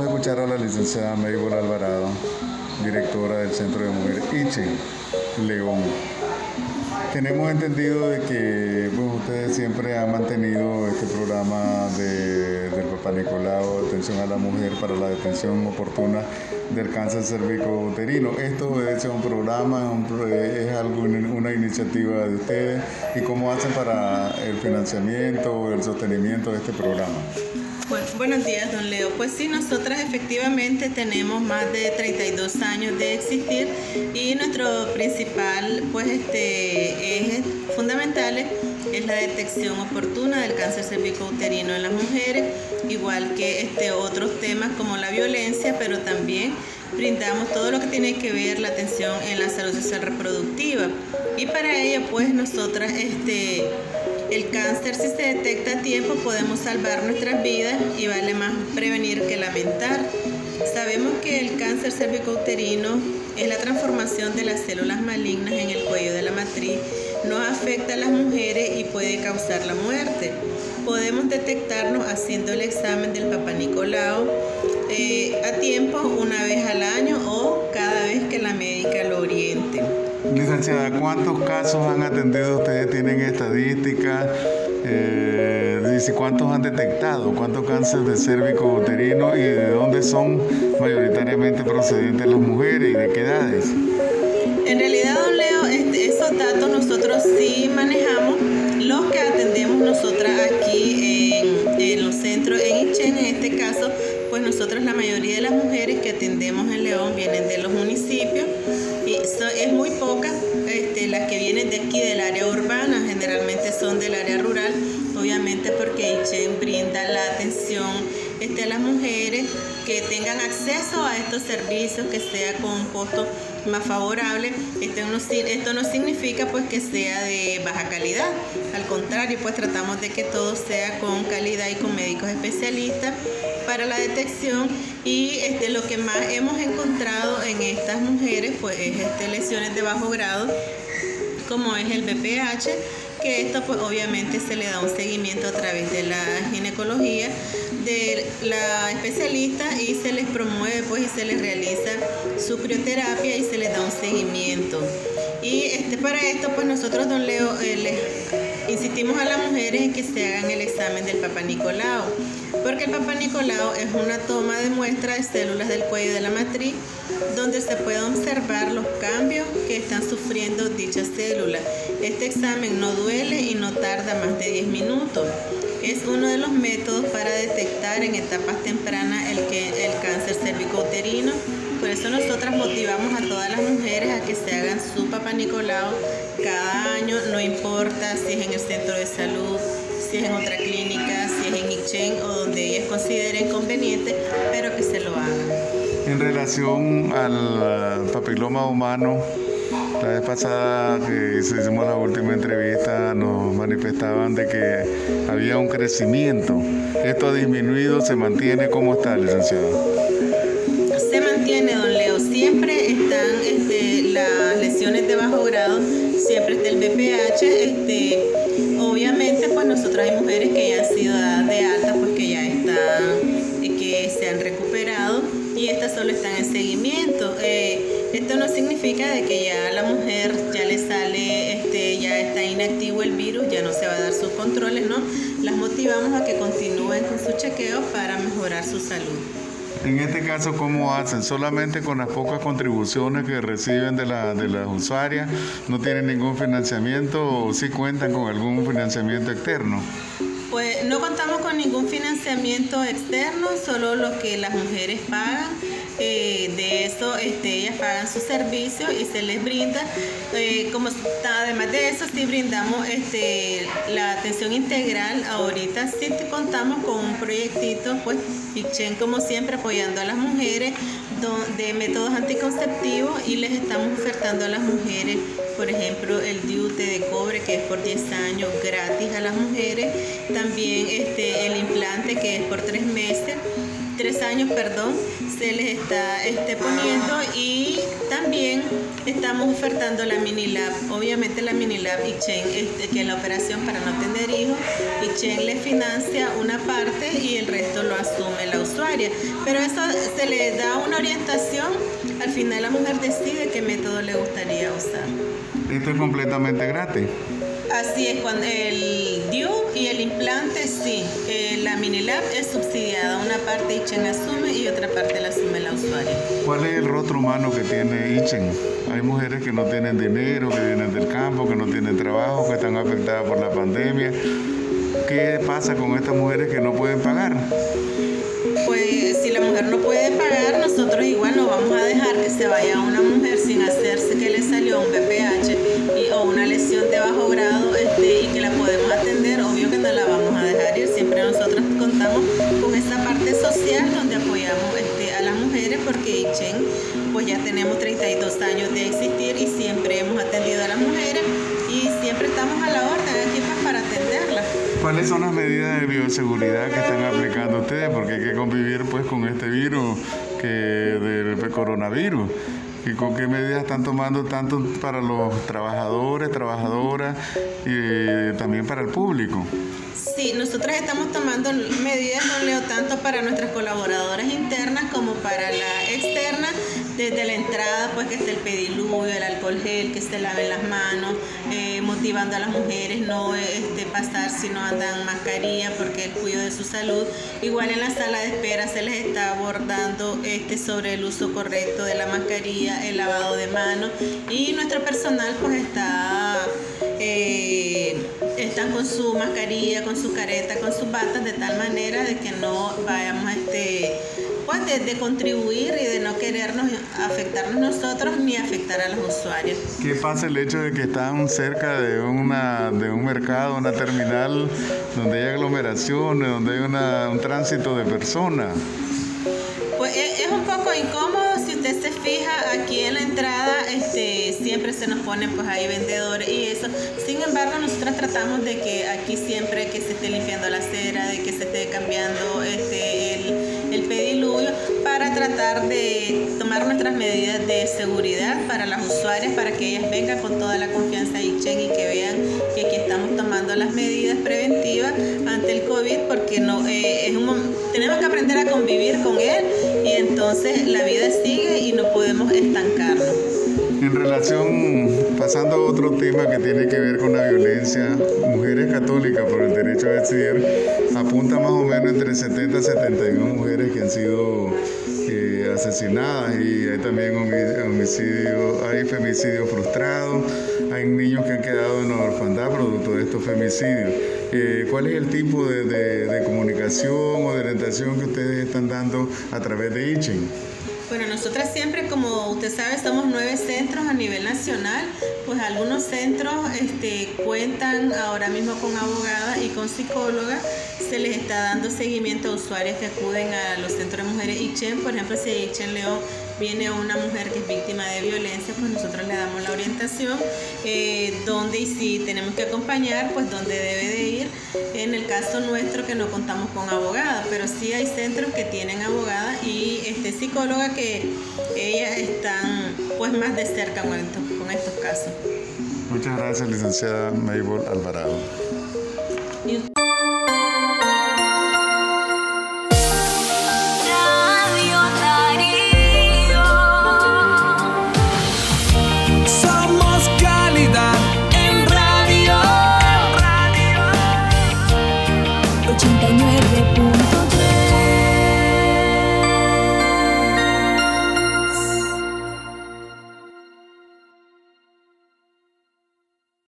escuchar a la licenciada Maybol Alvarado, directora del Centro de Mujeres ICHE, León. Tenemos entendido de que ustedes siempre han mantenido este programa de, del Papá Nicolau, atención a la mujer para la detención oportuna del cáncer cervico-uterino. Esto es un programa, es algo, una iniciativa de ustedes y cómo hacen para el financiamiento, el sostenimiento de este programa. Bueno, buenos días, don Leo. Pues sí, nosotras efectivamente tenemos más de 32 años de existir y nuestro principal pues este eje fundamental es la detección oportuna del cáncer cervicouterino en las mujeres, igual que este otros temas como la violencia, pero también brindamos todo lo que tiene que ver la atención en la salud sexual reproductiva. Y para ello pues nosotras este el cáncer si se detecta a tiempo podemos salvar nuestras vidas y vale más prevenir que lamentar. Sabemos que el cáncer cervicouterino es la transformación de las células malignas en el cuello de la matriz. Nos afecta a las mujeres y puede causar la muerte. Podemos detectarnos haciendo el examen del Papa Nicolau eh, a tiempo una vez al año o cada vez que la médica lo oriente. Licenciada, ¿cuántos casos han atendido ustedes? ¿Tienen estadísticas? Eh, ¿Cuántos han detectado? ¿Cuántos cánceres de cérvico uterino y de dónde son mayoritariamente procedentes las mujeres y de qué edades? En realidad, don Leo, este, esos datos nosotros sí manejamos, los que atendemos nosotras aquí en, los centros, en Ichen en este caso, pues nosotros la mayoría de las mujeres que atendemos en León vienen de los municipios es muy pocas este, las que vienen de aquí del área urbana, generalmente son del área rural, obviamente porque Ichen brinda la atención este, a las mujeres que tengan acceso a estos servicios, que sea con un costo más favorable. Esto no, esto no significa pues que sea de baja calidad, al contrario, pues tratamos de que todo sea con calidad y con médicos especialistas para la detección y este, lo que más hemos encontrado en estas mujeres pues es este, lesiones de bajo grado como es el BPH que esto pues obviamente se le da un seguimiento a través de la ginecología de la especialista y se les promueve pues y se les realiza su crioterapia y se les da un seguimiento. Y este, para esto pues nosotros, don Leo, eh, insistimos a las mujeres en que se hagan el examen del Papa Nicolau, porque el Papa Nicolau es una toma de muestra de células del cuello de la matriz donde se puede observar los cambios que están sufriendo dichas células. Este examen no duele y no tarda más de 10 minutos. Es uno de los métodos para detectar en etapas tempranas el, que, el cáncer cervicouterino. Por eso nosotras motivamos a todas las mujeres a que se hagan su Papa Nicolau cada año, no importa si es en el centro de salud, si es en otra consideren conveniente, pero que se lo hagan. En relación al papiloma humano, la vez pasada que hicimos la última entrevista nos manifestaban de que había un crecimiento. ¿Esto ha disminuido? ¿Se mantiene? ¿Cómo está, licenciado? Se mantiene, don Leo. Siempre están este, las lesiones de bajo grado, siempre está el BPH. Este, obviamente, pues nosotros hay mujeres que ya han sido dadas de alta, pues han recuperado y estas solo están en seguimiento. Eh, esto no significa de que ya la mujer ya le sale, este, ya está inactivo el virus, ya no se va a dar sus controles, ¿no? Las motivamos a que continúen con su chequeo para mejorar su salud. En este caso, ¿cómo hacen? ¿Solamente con las pocas contribuciones que reciben de, la, de las usuarias? ¿No tienen ningún financiamiento o sí cuentan con algún financiamiento externo? No contamos con ningún financiamiento externo, solo lo que las mujeres pagan eh, de eso este, ellas pagan su servicio y se les brinda. Eh, como además de eso, sí brindamos este, la atención integral. Ahorita sí contamos con un proyectito, pues, Ichen como siempre apoyando a las mujeres de métodos anticonceptivos y les estamos ofertando a las mujeres, por ejemplo, el diute de cobre que es por 10 años gratis a las mujeres, también este, el implante que es por 3 meses tres años, perdón, se les está este, poniendo. Y también estamos ofertando la mini lab, obviamente la mini lab Ichen, este, que es la operación para no tener hijos, Ichen le financia una parte y el resto lo asume la usuaria, pero eso se le da una orientación, al final la mujer decide qué método le gustaría usar. Esto es completamente gratis. Así es, cuando el DIU y el implante sí, eh, la Minilab es subsidiada, una parte Ichen asume y otra parte la asume la usuaria. ¿Cuál es el rostro humano que tiene Ichen? Hay mujeres que no tienen dinero, que vienen del campo, que no tienen trabajo, que están afectadas por la pandemia. ¿Qué pasa con estas mujeres que no pueden pagar? Pues si la mujer no puede nosotros igual no vamos a dejar que se vaya una mujer sin hacerse que le salió un BPH o una lesión de bajo grado este, y que la podemos atender, obvio que no la vamos a dejar ir. Siempre nosotros contamos con esta parte social donde apoyamos este, a las mujeres porque Ichen, pues ya tenemos 32 años de existir y siempre hemos atendido a las mujeres y siempre estamos a la orden aquí pues, para atenderlas. ¿Cuáles son las medidas de bioseguridad que están aplicando ustedes? Porque hay que convivir pues con este virus que del coronavirus. ¿Y con qué medidas están tomando tanto para los trabajadores, trabajadoras y también para el público? Sí, nosotros estamos tomando medidas, no leo tanto para nuestras colaboradoras internas como para la externa, desde la entrada, pues que esté el pediluvio, el alcohol gel, que se laven las manos, eh, motivando a las mujeres no este, pasar si no andan mascarilla porque el cuidado de su salud. Igual en la sala de espera se les está abordando este, sobre el uso correcto de la mascarilla, el lavado de manos y nuestro personal pues está... Eh, están con su mascarilla, con su careta, con sus batas, de tal manera de que no vayamos a este pues de, contribuir y de no querernos afectarnos nosotros ni afectar a los usuarios. ¿Qué pasa el hecho de que están cerca de, una, de un mercado, una terminal, donde hay aglomeraciones, donde hay una, un tránsito de personas? Pues es, es un poco incómodo se nos ponen pues ahí vendedores y eso. Sin embargo, nosotros tratamos de que aquí siempre que se esté limpiando la acera, de que se esté cambiando este, el, el pediluvio para tratar de tomar nuestras medidas de seguridad para las usuarias, para que ellas vengan con toda la confianza y Ichen y que vean que aquí estamos tomando las medidas preventivas ante el COVID, porque no eh, es un, tenemos que aprender a convivir con él y entonces la vida sigue y no podemos estancarnos. En relación, pasando a otro tema que tiene que ver con la violencia, Mujeres Católicas por el Derecho a Decidir apunta más o menos entre 70 y 71 mujeres que han sido eh, asesinadas y hay también homicidio, hay femicidio frustrado, hay niños que han quedado en orfandad producto de estos femicidios. Eh, ¿Cuál es el tipo de, comunicación o de orientación que ustedes están dando a través de Ichen? Bueno, nosotras siempre, como usted sabe, somos nueve centros a nivel nacional, pues algunos centros este, cuentan ahora mismo con abogadas y con psicólogas, se les está dando seguimiento a usuarios que acuden a los centros de mujeres Ichen, por ejemplo, si Ichen León viene una mujer que es víctima de violencia, pues nosotros le damos la orientación, eh, dónde y si tenemos que acompañar, pues dónde debe de ir. En el caso nuestro que no contamos con abogada, pero sí hay centros que tienen abogada y este, psicóloga que ellas están pues más de cerca con estos, casos. Muchas gracias, licenciada Maybol Alvarado.